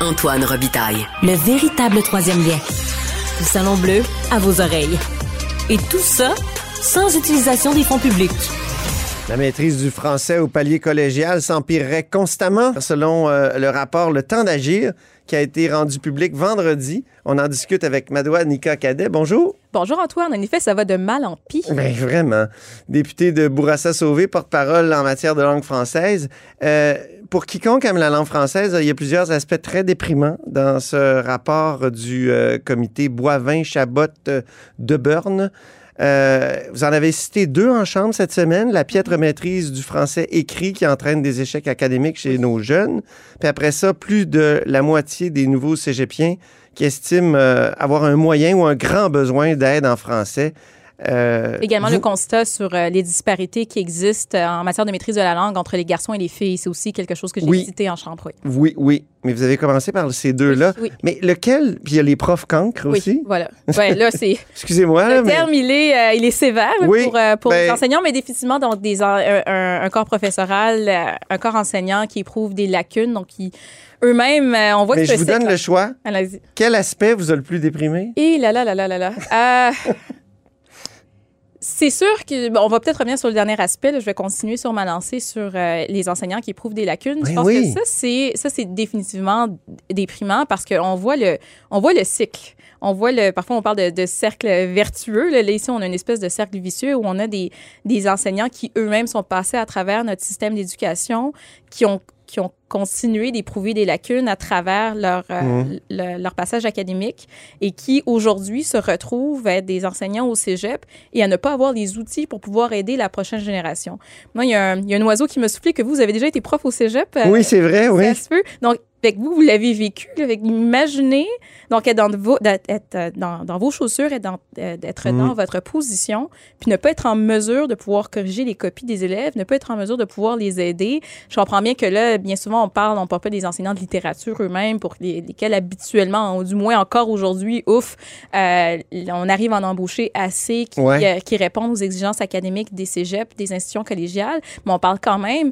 Antoine Robitaille. Le véritable troisième lien. Le Salon Bleu à vos oreilles. Et tout ça sans utilisation des fonds publics. La maîtrise du français au palier collégial s'empirerait constamment, selon euh, le rapport Le Temps d'agir, qui a été rendu public vendredi. On en discute avec Madoua Nika Cadet. Bonjour. Bonjour Antoine. En effet, ça va de mal en pis. Ben, vraiment. Député de Bourassa Sauvé, porte-parole en matière de langue française. Euh, pour quiconque aime la langue française, il y a plusieurs aspects très déprimants dans ce rapport du euh, comité Boivin-Chabot de Burn. Euh, vous en avez cité deux en chambre cette semaine. La piètre maîtrise du français écrit qui entraîne des échecs académiques chez nos jeunes. Puis après ça, plus de la moitié des nouveaux cégepiens qui estiment euh, avoir un moyen ou un grand besoin d'aide en français. Euh, Également le constat sur euh, les disparités qui existent euh, en matière de maîtrise de la langue entre les garçons et les filles. C'est aussi quelque chose que j'ai cité en chambre. Oui. oui, Mais vous avez commencé par ces deux-là. Oui, Mais lequel? Puis il y a les profs cancres oui, aussi. voilà. Ouais, là, c'est... Excusez-moi. Le terme, il, est, il est sévère pour, pour les ben enseignants, mais définitivement, donc, des, un, corps professoral, un corps enseignant qui éprouve des lacunes, donc qui eux-mêmes, on voit mais que je vous donne le choix. Quel aspect vous a le plus déprimé? Et là là là là là là. C'est sûr que on va peut-être revenir sur le dernier aspect. je vais continuer sur ma lancée sur euh, les enseignants qui éprouvent des lacunes. je ben pense que ça c'est ça c'est définitivement déprimant parce qu'on voit le on voit le cycle. On voit le parfois on parle de, de cercle vertueux. Là, ici on a une espèce de cercle vicieux où on a des des enseignants qui eux-mêmes sont passés à travers notre système d'éducation, qui ont qui ont continué d'éprouver des lacunes à travers leur, euh, mmh. leur passage académique et qui aujourd'hui se retrouvent à être des enseignants au cégep et à ne pas avoir les outils pour pouvoir aider la prochaine génération. Moi, il y a un, il y a un oiseau qui me soufflait que vous avez déjà été prof au cégep. Euh, oui, c'est vrai, oui. Donc, fait que vous, vous l'avez vécu. Avec, imaginez, donc, être dans vos, être euh, dans, dans vos chaussures, être dans, d'être mm. dans votre position, puis ne pas être en mesure de pouvoir corriger les copies des élèves, ne pas être en mesure de pouvoir les aider. Je comprends bien que là, bien souvent, on parle, on parle pas des enseignants de littérature eux-mêmes, pour lesquels habituellement, du moins encore aujourd'hui, ouf, euh, on arrive à en embaucher assez qui, qui répondent aux exigences académiques des cégeps, des institutions collégiales, mais on parle quand même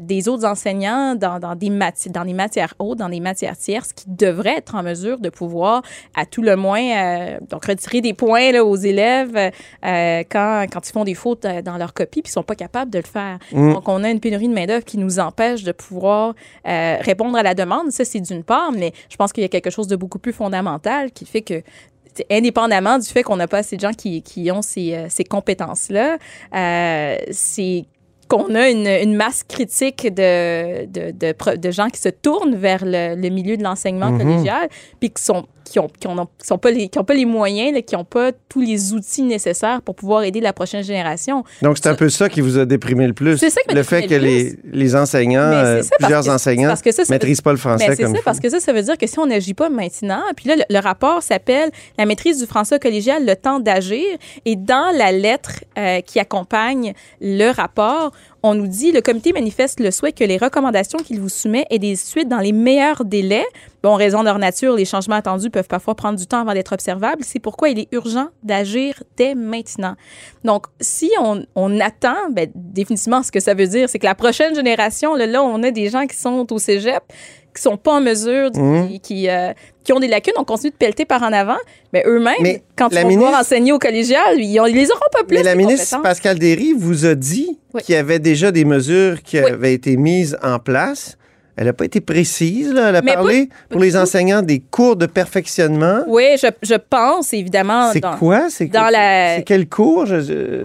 des autres enseignants dans, dans des matières, dans des matières dans des matières tierces qui devraient être en mesure de pouvoir, à tout le moins, euh, donc retirer des points là, aux élèves euh, quand, quand ils font des fautes euh, dans leur copie puis ils sont pas capables de le faire. Mm. Donc, on a une pénurie de main-d'œuvre qui nous empêche de pouvoir répondre à la demande. Ça, c'est d'une part, mais je pense qu'il y a quelque chose de beaucoup plus fondamental qui fait que indépendamment du fait qu'on n'a pas assez de gens qui, qui ont ces, ces compétences-là, euh, c'est qu'on a une, une, masse critique de, de, de, de, gens qui se tournent vers le, le milieu de l'enseignement mm-hmm. collégial, puis qui sont qui ont, qui ont, sont pas les, qui ont pas les moyens, là, qui n'ont pas tous les outils nécessaires pour pouvoir aider la prochaine génération. Donc, c'est un peu ça qui vous a déprimé le plus. C'est ça qui Le fait que les, les, enseignants, euh, plusieurs enseignants, ne maîtrisent pas le français C'est ça, parce que ça, ça veut dire que si on n'agit pas maintenant, puis là, le, rapport s'appelle La maîtrise du français collégial, le temps d'agir, et dans la lettre euh, qui accompagne le rapport, on nous dit le comité manifeste le souhait que les recommandations qu'il vous soumet aient des suites dans les meilleurs délais. Bon, raison de leur nature, les changements attendus peuvent parfois prendre du temps avant d'être observables. C'est pourquoi il est urgent d'agir dès maintenant. Donc, si on, on attend, ben, définitivement, ce que ça veut dire, c'est que la prochaine génération, là, là, on a des gens qui sont au cégep, qui sont pas en mesure, mmh. qui, euh, qui, ont des lacunes, on continue de pelleter par en avant, mais eux-mêmes, quand ils vont pouvoir enseigner au collégial, ils, ont, les auront pas plus. Mais la ministre Pascal Derry vous a dit qu'il y avait déjà des mesures qui avaient été mises en place elle n'a pas été précise, là. Elle a parlé pour les enseignants des cours de perfectionnement. Oui, je, je pense, évidemment. C'est quoi? C'est dans la... quel cours?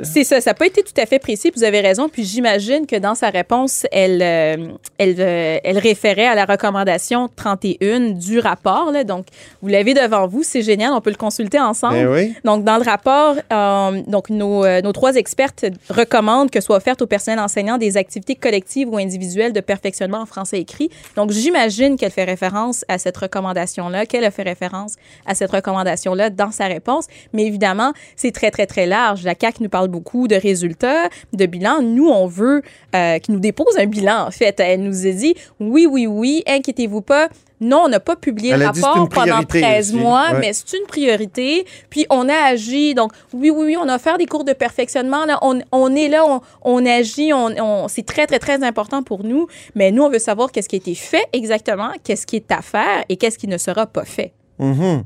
C'est ça. Ça n'a pas été tout à fait précis. Vous avez raison. Puis j'imagine que dans sa réponse, elle, euh, elle, euh, elle référait à la recommandation 31 du rapport. Là. Donc, vous l'avez devant vous. C'est génial. On peut le consulter ensemble. Ben oui. Donc, dans le rapport, euh, donc nos, nos trois expertes recommandent que soient offertes au personnel enseignant des activités collectives ou individuelles de perfectionnement en français écrit donc, j'imagine qu'elle fait référence à cette recommandation-là, qu'elle a fait référence à cette recommandation-là dans sa réponse. Mais évidemment, c'est très, très, très large. La CAQ nous parle beaucoup de résultats, de bilan. Nous, on veut euh, nous dépose un bilan, en fait. Elle nous a dit, oui, oui, oui, inquiétez-vous pas, non, on n'a pas publié le rapport pendant priorité 13 aussi. mois, Ouais. mais c'est une priorité. Puis on a agi. Donc, oui, oui, oui, on a fait des cours de perfectionnement. Là. On, on est là, on, on agit. On, on- c'est très, très, très important pour nous. Mais nous, on veut savoir qu'est-ce qui a été fait exactement, qu'est-ce qui est à faire et qu'est-ce qui ne sera pas fait. Mhm.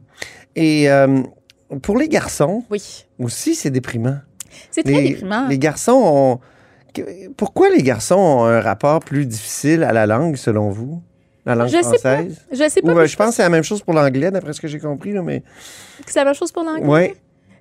Et euh, pour les garçons Oui. aussi, c'est déprimant. C'est très les, déprimant. les garçons ont. Pourquoi les garçons ont un rapport plus difficile à la langue, selon vous? La langue Je sais pas. française? Je sais pas. Ou, euh, je pense que c'est la même chose pour l'anglais, d'après ce que j'ai compris, là, mais. c'est la même chose pour l'anglais? Oui.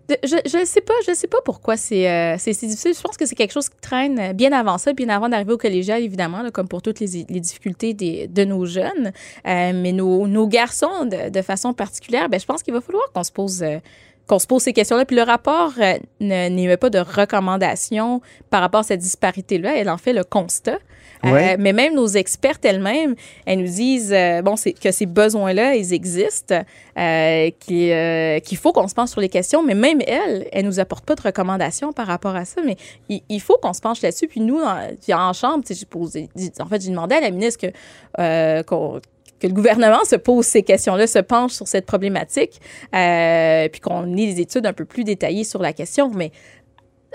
De- je je sais pas, je sais pas pourquoi c'est euh, si difficile. Je pense que c'est quelque chose qui traîne euh, bien avant ça, bien avant d'arriver au collégial, évidemment, là, comme pour toutes les, les difficultés des, de nos jeunes. Euh, mais nos, nos garçons, de, de façon particulière, ben, je pense qu'il va falloir qu'on se pose. euh, qu'on se pose ces questions-là. Puis le rapport ne- n'émet pas de recommandations par rapport à cette disparité-là. Elle en fait le constat. Euh, mais même nos expertes elles-mêmes, elles nous disent euh, bon, que ces besoins-là, ils existent, euh, qu'il faut qu'on se penche sur les questions. Mais même elles, elles nous apportent pas de recommandations par rapport à ça. Mais il, il faut qu'on se penche là-dessus. Puis nous, en, puis en chambre, j'ai posé, en fait, j'ai demandé à la ministre que qu'on que le gouvernement se pose ces questions-là, se penche sur cette problématique, euh, puis qu'on ait des études un peu plus détaillées sur la question. Mais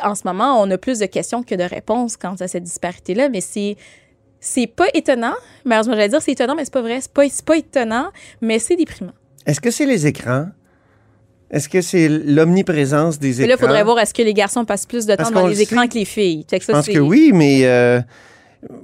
en ce moment, on a plus de questions que de réponses quant à cette disparité-là, mais c'est c'est pas étonnant. Malheureusement, j'allais dire c'est étonnant, mais c'est pas vrai. C'est pas, c'est pas étonnant, mais c'est déprimant. Est-ce que c'est les écrans? Est-ce que c'est l'omniprésence des Mais écrans? là, il faudrait voir est-ce que les garçons passent plus de Parce temps dans qu'on les le écrans que les filles? Fait que Je pense que oui, mais euh,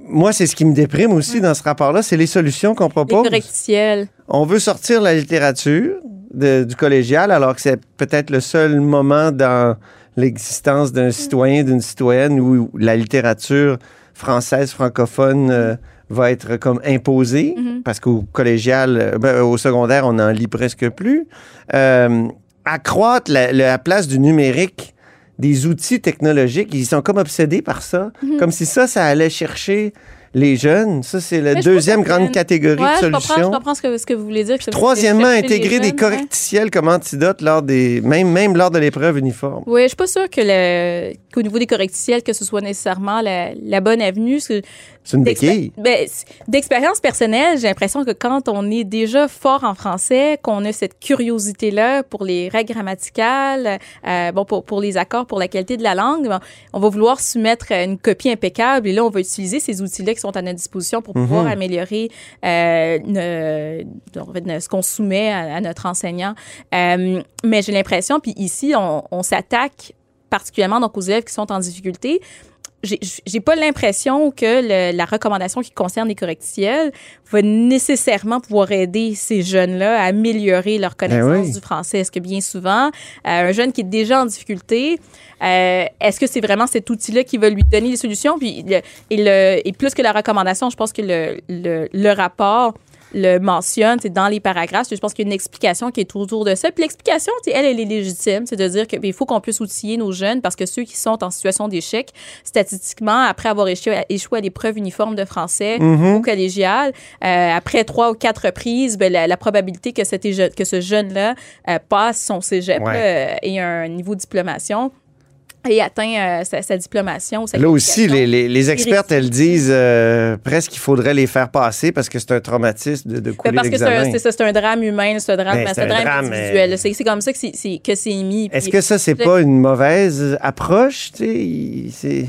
moi, c'est ce qui me déprime aussi dans ce rapport-là, c'est les solutions qu'on Les propose. correctiels. On veut sortir la littérature de- du collégial, alors que c'est peut-être le seul moment dans l'existence d'un citoyen, d'une citoyenne où la littérature française, francophone euh, va être comme imposée, Mhm. parce qu'au collégial, euh, ben, au secondaire, on n'en lit presque plus. Euh, accroître la, la place du numérique, des outils technologiques, ils sont comme obsédés par ça, Mhm. comme si ça, ça allait chercher les jeunes. Ça, c'est la deuxième grande catégorie Ouais, de je comprends, solutions. je comprends ce que, ce que vous voulez dire. que Troisièmement, intégrer des jeunes, correcticiels comme antidote lors des, même, même lors de l'épreuve uniforme. Oui, je suis pas sûre que qu'au niveau des correctiels, que ce soit nécessairement la, la bonne avenue. Parce que C'est une béquille. ben, D'expérience personnelle, j'ai l'impression que quand on est déjà fort en français, qu'on a cette curiosité-là pour les règles grammaticales, euh, bon, pour, pour les accords, pour la qualité de la langue, on va vouloir soumettre une copie impeccable et là, on va utiliser ces outils-là qui sont à notre disposition pour pouvoir Mhm. améliorer euh, ne- ce qu'on soumet à, à notre enseignant. Euh, mais j'ai l'impression, puis ici, on, on s'attaque particulièrement donc aux élèves qui sont en difficulté. J'ai- pas l'impression que le- la recommandation qui concerne les correctiels va nécessairement pouvoir aider ces jeunes-là à améliorer leur connaissance Ben oui. du français. Est-ce que bien souvent, euh, un jeune qui est déjà en difficulté, euh, est-ce que c'est vraiment cet outil-là qui va lui donner des solutions? Puis, le- et, le, et plus que la recommandation, je pense que le, le rapport le mentionne, c'est dans les paragraphes. Je pense qu'il y a une explication qui est autour de ça. Puis l'explication, elle, elle est légitime. C'est de dire qu'il faut qu'on puisse outiller nos jeunes parce que ceux qui sont en situation d'échec, statistiquement, après avoir échoué, échoué à l'épreuve uniforme de français Mhm. au collégial, euh, après trois ou quatre reprises, ben, la, la probabilité que, que ce jeune-là euh, passe son cégep Ouais. là, euh, et un niveau de diplomation et atteint euh, sa, sa diplomation. sa Là aussi, les, les- les expertes, elles disent euh, presque qu'il faudrait les faire passer parce que c'est un traumatisme de, de Ben, couler parce que c'est un, l'examen. c'est ça, c'est un drame humain, c'est un drame, Ben, un drame, drame, individuel. mais- C'est, comme ça que c'est, c'est- que c'est mis. Est-ce que ça, c'est pas une mauvaise approche? c'est-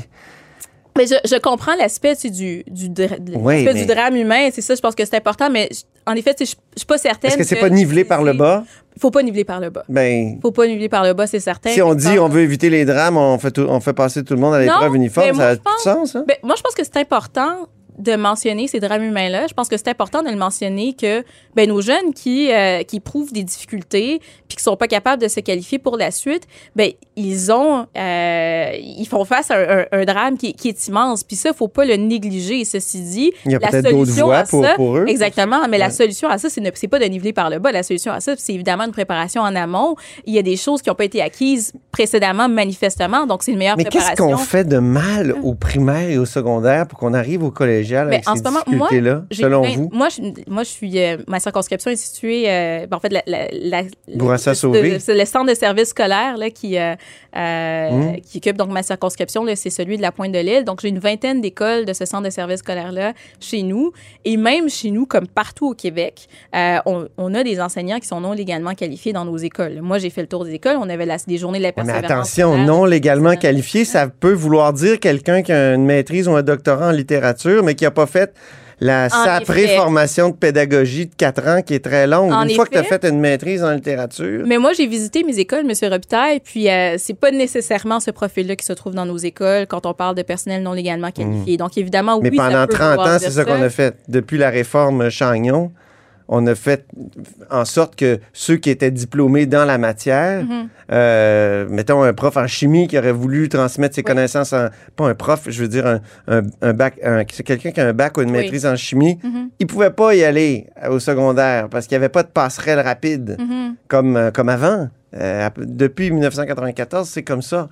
Mais je, je comprends l'aspect du, du, Oui, mais- du drame humain, c'est ça, je pense que c'est important, mais je- en effet, je je suis pas certaine. Est-ce que c'est pas nivelé par le bas? Il faut pas niveler par le bas. Ben, faut pas niveler par le bas, c'est certain. si on dit on veut éviter les drames, on fait, tout- on fait passer tout le monde à l'épreuve uniforme, ça a je tout pense- sens, hein? Ben, moi, je pense que c'est important de mentionner ces drames humains-là. Je pense que c'est important de le mentionner que ben, nos jeunes qui, euh, qui éprouvent des difficultés puis qui sont pas capables de se qualifier pour la suite, ben, ils ont euh, ils font face à un, un- un drame qui, qui est immense. Puis ça, faut pas le négliger. Ceci dit, Il y a la solution voies à pour, ça- pour eux. Exactement, mais la solution à ça, c'est ne- c'est pas de niveler par le bas. La solution à ça, c'est évidemment une préparation en amont. Il y a des choses qui n'ont pas été acquises précédemment, manifestement, donc c'est une meilleure Mais qu'est-ce préparation. qu'on fait de mal au primaire et au secondaire pour qu'on arrive au collégial collégiale avec en ces ce moment, moi, j'ai selon vous? Moi, je, moi, je suis. euh, ma circonscription est située. euh, ben, en fait, la, la, la- Bourassa Sauvé. C'est le centre de service scolaire là, qui, euh, euh, Mmh. qui occupe donc ma circonscription. là, C'est celui de la Pointe de l'Île. Donc, j'ai une vingtaine d'écoles de ce centre de service scolaire-là chez nous. Et même chez nous, comme partout au Québec, euh, on, on a des enseignants qui sont non légalement qualifiés dans nos écoles. Moi, j'ai fait le tour des écoles. On avait la- des journées de la Ouais, Mais persévérance. attention, scolaire. non légalement qualifié, ça peut vouloir dire quelqu'un qui a une maîtrise ou un doctorat en littérature, mais qui n'a pas fait la saprée effet. formation de pédagogie de 4 ans qui est très longue. En une fois que tu as fait une maîtrise en littérature, Mais moi, j'ai visité mes écoles, M. Robitaille, puis euh, c'est pas nécessairement ce profil-là qui se trouve dans nos écoles quand on parle de personnel non légalement qualifié. Donc, évidemment, Mmh. mais oui, ça pendant peut 30 vouloir ans, c'est ça qu'on a fait. Depuis la réforme Chagnon, on a fait en sorte que ceux qui étaient diplômés dans la matière, Mhm. euh, mettons un prof en chimie qui aurait voulu transmettre ses Oui. connaissances en, pas un prof, je veux dire un, un, un bac, quelqu'un qui a un bac ou une Oui. maîtrise en chimie, Mhm. il pouvait pas y aller au secondaire parce qu'il n'y avait pas de passerelle rapide Mhm. comme, euh, comme avant. Euh, depuis 1994, c'est comme ça.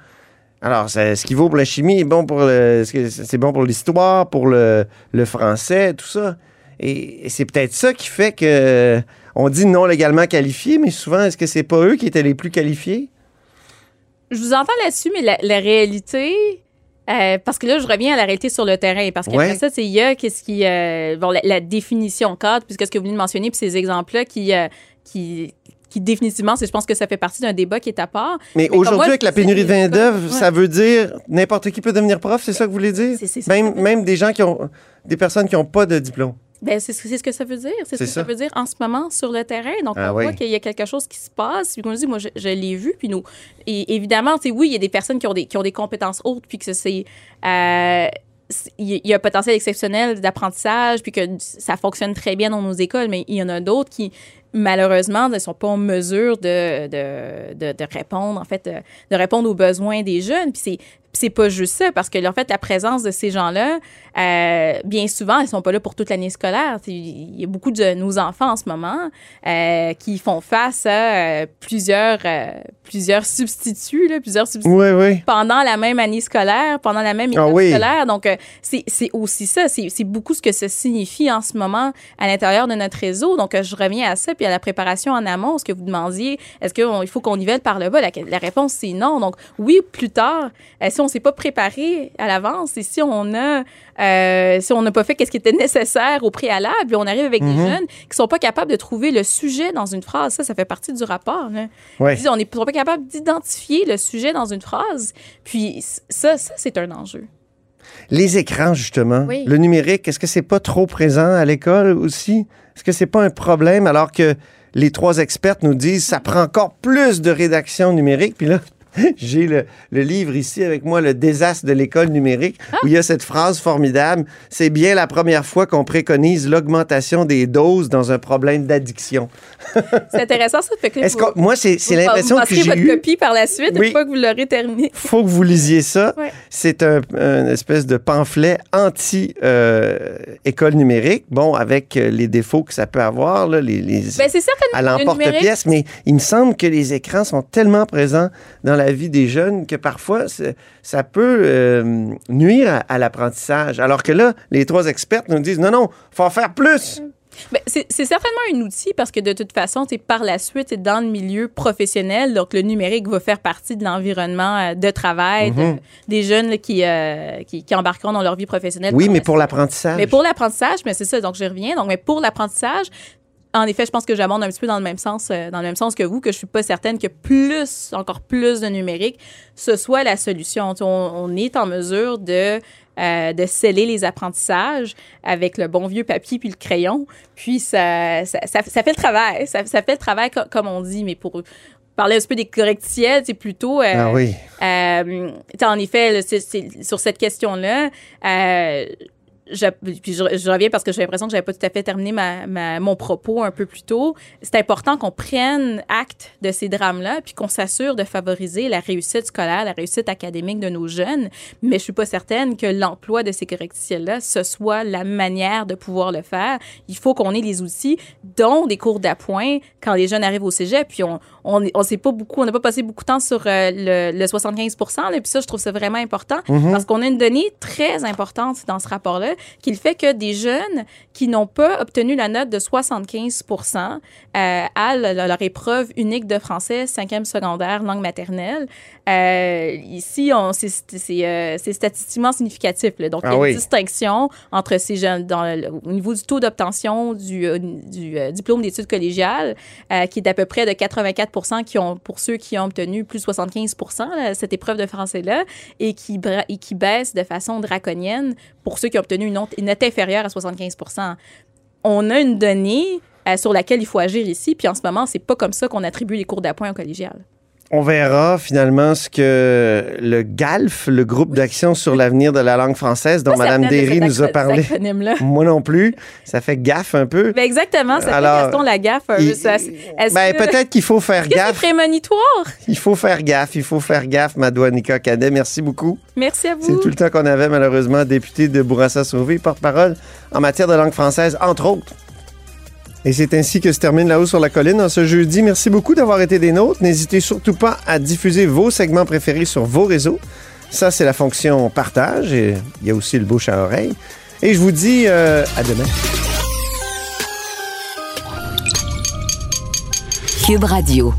Alors, ce qui vaut pour la chimie est bon pour le, c'est c'est bon pour l'histoire, pour le, le français, tout ça. Et, et c'est peut-être ça qui fait que on dit non légalement qualifié, mais souvent, est-ce que c'est pas eux qui étaient les plus qualifiés? Je vous entends là-dessus, mais la, la réalité, euh, parce que là, je reviens à la réalité sur le terrain, parce qu'après Ouais. ça, c'est il y a qu'est-ce qui, euh, bon, la, la définition cadre, puisque ce que vous venez de mentionner, puis ces exemples-là qui, euh, qui, qui définitivement, je pense que ça fait partie d'un débat qui est à part. Mais, aujourd'hui, avec la pénurie de les main-d'œuvre, écoles- ça veut dire n'importe qui peut devenir prof, c'est ça que vous voulez dire? Même, ça même des gens qui ont. des personnes qui n'ont pas de diplôme. Ben, c'est ce c'est ce que ça veut dire. C'est ce que ça. ça. veut dire en ce moment sur le terrain. Donc, Ah on oui. voit qu'il y a quelque chose qui se passe. Puis, comme je dis, moi, je, je l'ai vu. Puis, nous, et évidemment, oui, il y a des personnes qui ont des, qui ont des compétences hautes, puis que c'est. euh, c'est- il y a un potentiel exceptionnel d'apprentissage, puis que ça fonctionne très bien dans nos écoles, mais il y en a d'autres qui, malheureusement, ne sont pas en mesure de, de, de, de répondre, en fait, euh, de répondre aux besoins des jeunes. Puis c'est c'est pas juste ça, parce que, en fait, la présence de ces gens-là, euh, bien souvent, ils sont pas là pour toute l'année scolaire. Il y a beaucoup de nos enfants en ce moment euh, qui font face à plusieurs, euh, plusieurs substituts, là, plusieurs substituts Oui, oui. pendant la même année scolaire, pendant la même Ah école oui. scolaire. Donc, c'est aussi ça. C'est c'est beaucoup ce que ça signifie en ce moment à l'intérieur de notre réseau. Donc, je reviens à ça, puis à la préparation en amont, ce que vous demandiez, est-ce qu'il faut qu'on nivelle par le bas? La, la réponse, c'est non. Donc, oui, plus tard, euh, si on s'est pas préparé à l'avance et si on a, euh, si on n'a pas fait ce qui était nécessaire au préalable, on arrive avec des Mhm. jeunes qui sont pas capables de trouver le sujet dans une phrase, ça, ça fait partie du rapport. Ouais. On n'est pas capable d'identifier le sujet dans une phrase. Puis ça, ça c'est un enjeu. Les écrans, justement. Oui. Le numérique, est-ce que c'est pas trop présent à l'école aussi? Est-ce que c'est pas un problème alors que les trois expertes nous disent ça prend encore plus de rédaction numérique? Puis là, j'ai le, le livre ici avec moi, Le désastre de l'école numérique, où il y a cette phrase formidable. C'est bien la première fois qu'on préconise l'augmentation des doses dans un problème d'addiction. C'est intéressant ça. Fait que Est-ce vous- que, moi, c'est c'est vous- l'impression vous que j'ai votre copie par la suite Oui. une fois que vous l'aurez terminé. faut que vous lisiez ça. Ouais. C'est un, un espèce de pamphlet anti-école numérique, bon, avec euh, les défauts que ça peut avoir, là, les, les- Ben, c'est certain à numérique, l'emporte-pièce, mais il me semble que les écrans sont tellement présents dans la vie des jeunes que parfois, ça peut euh, nuire à, à l'apprentissage. Alors que là, les trois expertes nous disent, non, non, faut en faire plus. Ben, c'est certainement un outil parce que de toute façon, c'est par la suite, dans le milieu professionnel, donc le numérique va faire partie de l'environnement euh, de travail de- Mhm. des jeunes là, qui, euh, qui, qui embarqueront dans leur vie professionnelle. Oui, mais la pour l'apprentissage. Mais pour l'apprentissage, mais c'est ça, donc je reviens. Donc, mais pour l'apprentissage, en effet, je pense que j'abonde un petit peu dans le même sens, euh, dans le même sens que vous, que je suis pas certaine que plus, encore plus de numérique, ce soit la solution. On, on est en mesure de euh, de sceller les apprentissages avec le bon vieux papier puis le crayon. Puis ça, ça, ça, ça fait le travail. Ça, ça fait le travail co- comme on dit, mais pour parler un petit peu des correctiels, c'est plutôt euh, Ah oui. euh, en effet, là, c'est- c'est- sur cette question-là, euh, je, puis je, reviens parce que j'ai l'impression que j'avais pas tout à fait terminé ma, ma- mon propos un peu plus tôt. C'est important qu'on prenne acte de ces drames-là, puis qu'on s'assure de favoriser la réussite scolaire, la réussite académique de nos jeunes. Mais je suis pas certaine que l'emploi de ces correctiels-là, ce soit la manière de pouvoir le faire. Il faut qu'on ait les outils, dont des cours d'appoint quand les jeunes arrivent au cégep. Puis on, on, on sait pas beaucoup, on n'a pas passé beaucoup de temps sur euh, le, le 75 là, Puis ça, je trouve ça vraiment important Mhm. parce qu'on a une donnée très importante dans ce rapport-là qui le fait que des jeunes qui n'ont pas obtenu la note de 75 euh, à leur épreuve unique de français, cinquième secondaire, langue maternelle, euh, ici, c'est statistiquement significatif. Donc, il y a ah une distinction entre ces jeunes dans au niveau du taux d'obtention du, du diplôme d'études collégiales, qui est d'à peu près de 84 qui ont, pour ceux qui ont obtenu plus de 75% cette épreuve de français-là, et qui, et qui baisse de façon draconienne pour ceux qui ont obtenu une note, une note inférieure à 75 On a une donnée euh, sur laquelle il faut agir ici, puis en ce moment, c'est pas comme ça qu'on attribue les cours d'appoint au collégial. On verra finalement ce que le GALF, le groupe d'action sur l'avenir de la langue française, dont Mme Derry nous a parlé. Moi non plus. Ça fait gaffe un peu. Ben exactement, ça Alors, fait Gaston la gaffe. Ben, peut-être qu'il faut faire gaffe. C'est prémonitoire? Il faut faire gaffe, il faut faire gaffe, Madouanika Cadet. Merci beaucoup. Merci à vous. C'est tout le temps qu'on avait, malheureusement, député de Bourassa-Sauvé, porte-parole en matière de langue française, entre autres. Et c'est ainsi que se termine La Haut sur la Colline en ce jeudi. Merci beaucoup d'avoir été des nôtres. N'hésitez surtout pas à diffuser vos segments préférés sur vos réseaux. Ça, c'est la fonction partage. Et il y a aussi le bouche à oreille. Et je vous dis euh, à demain. Cube Radio.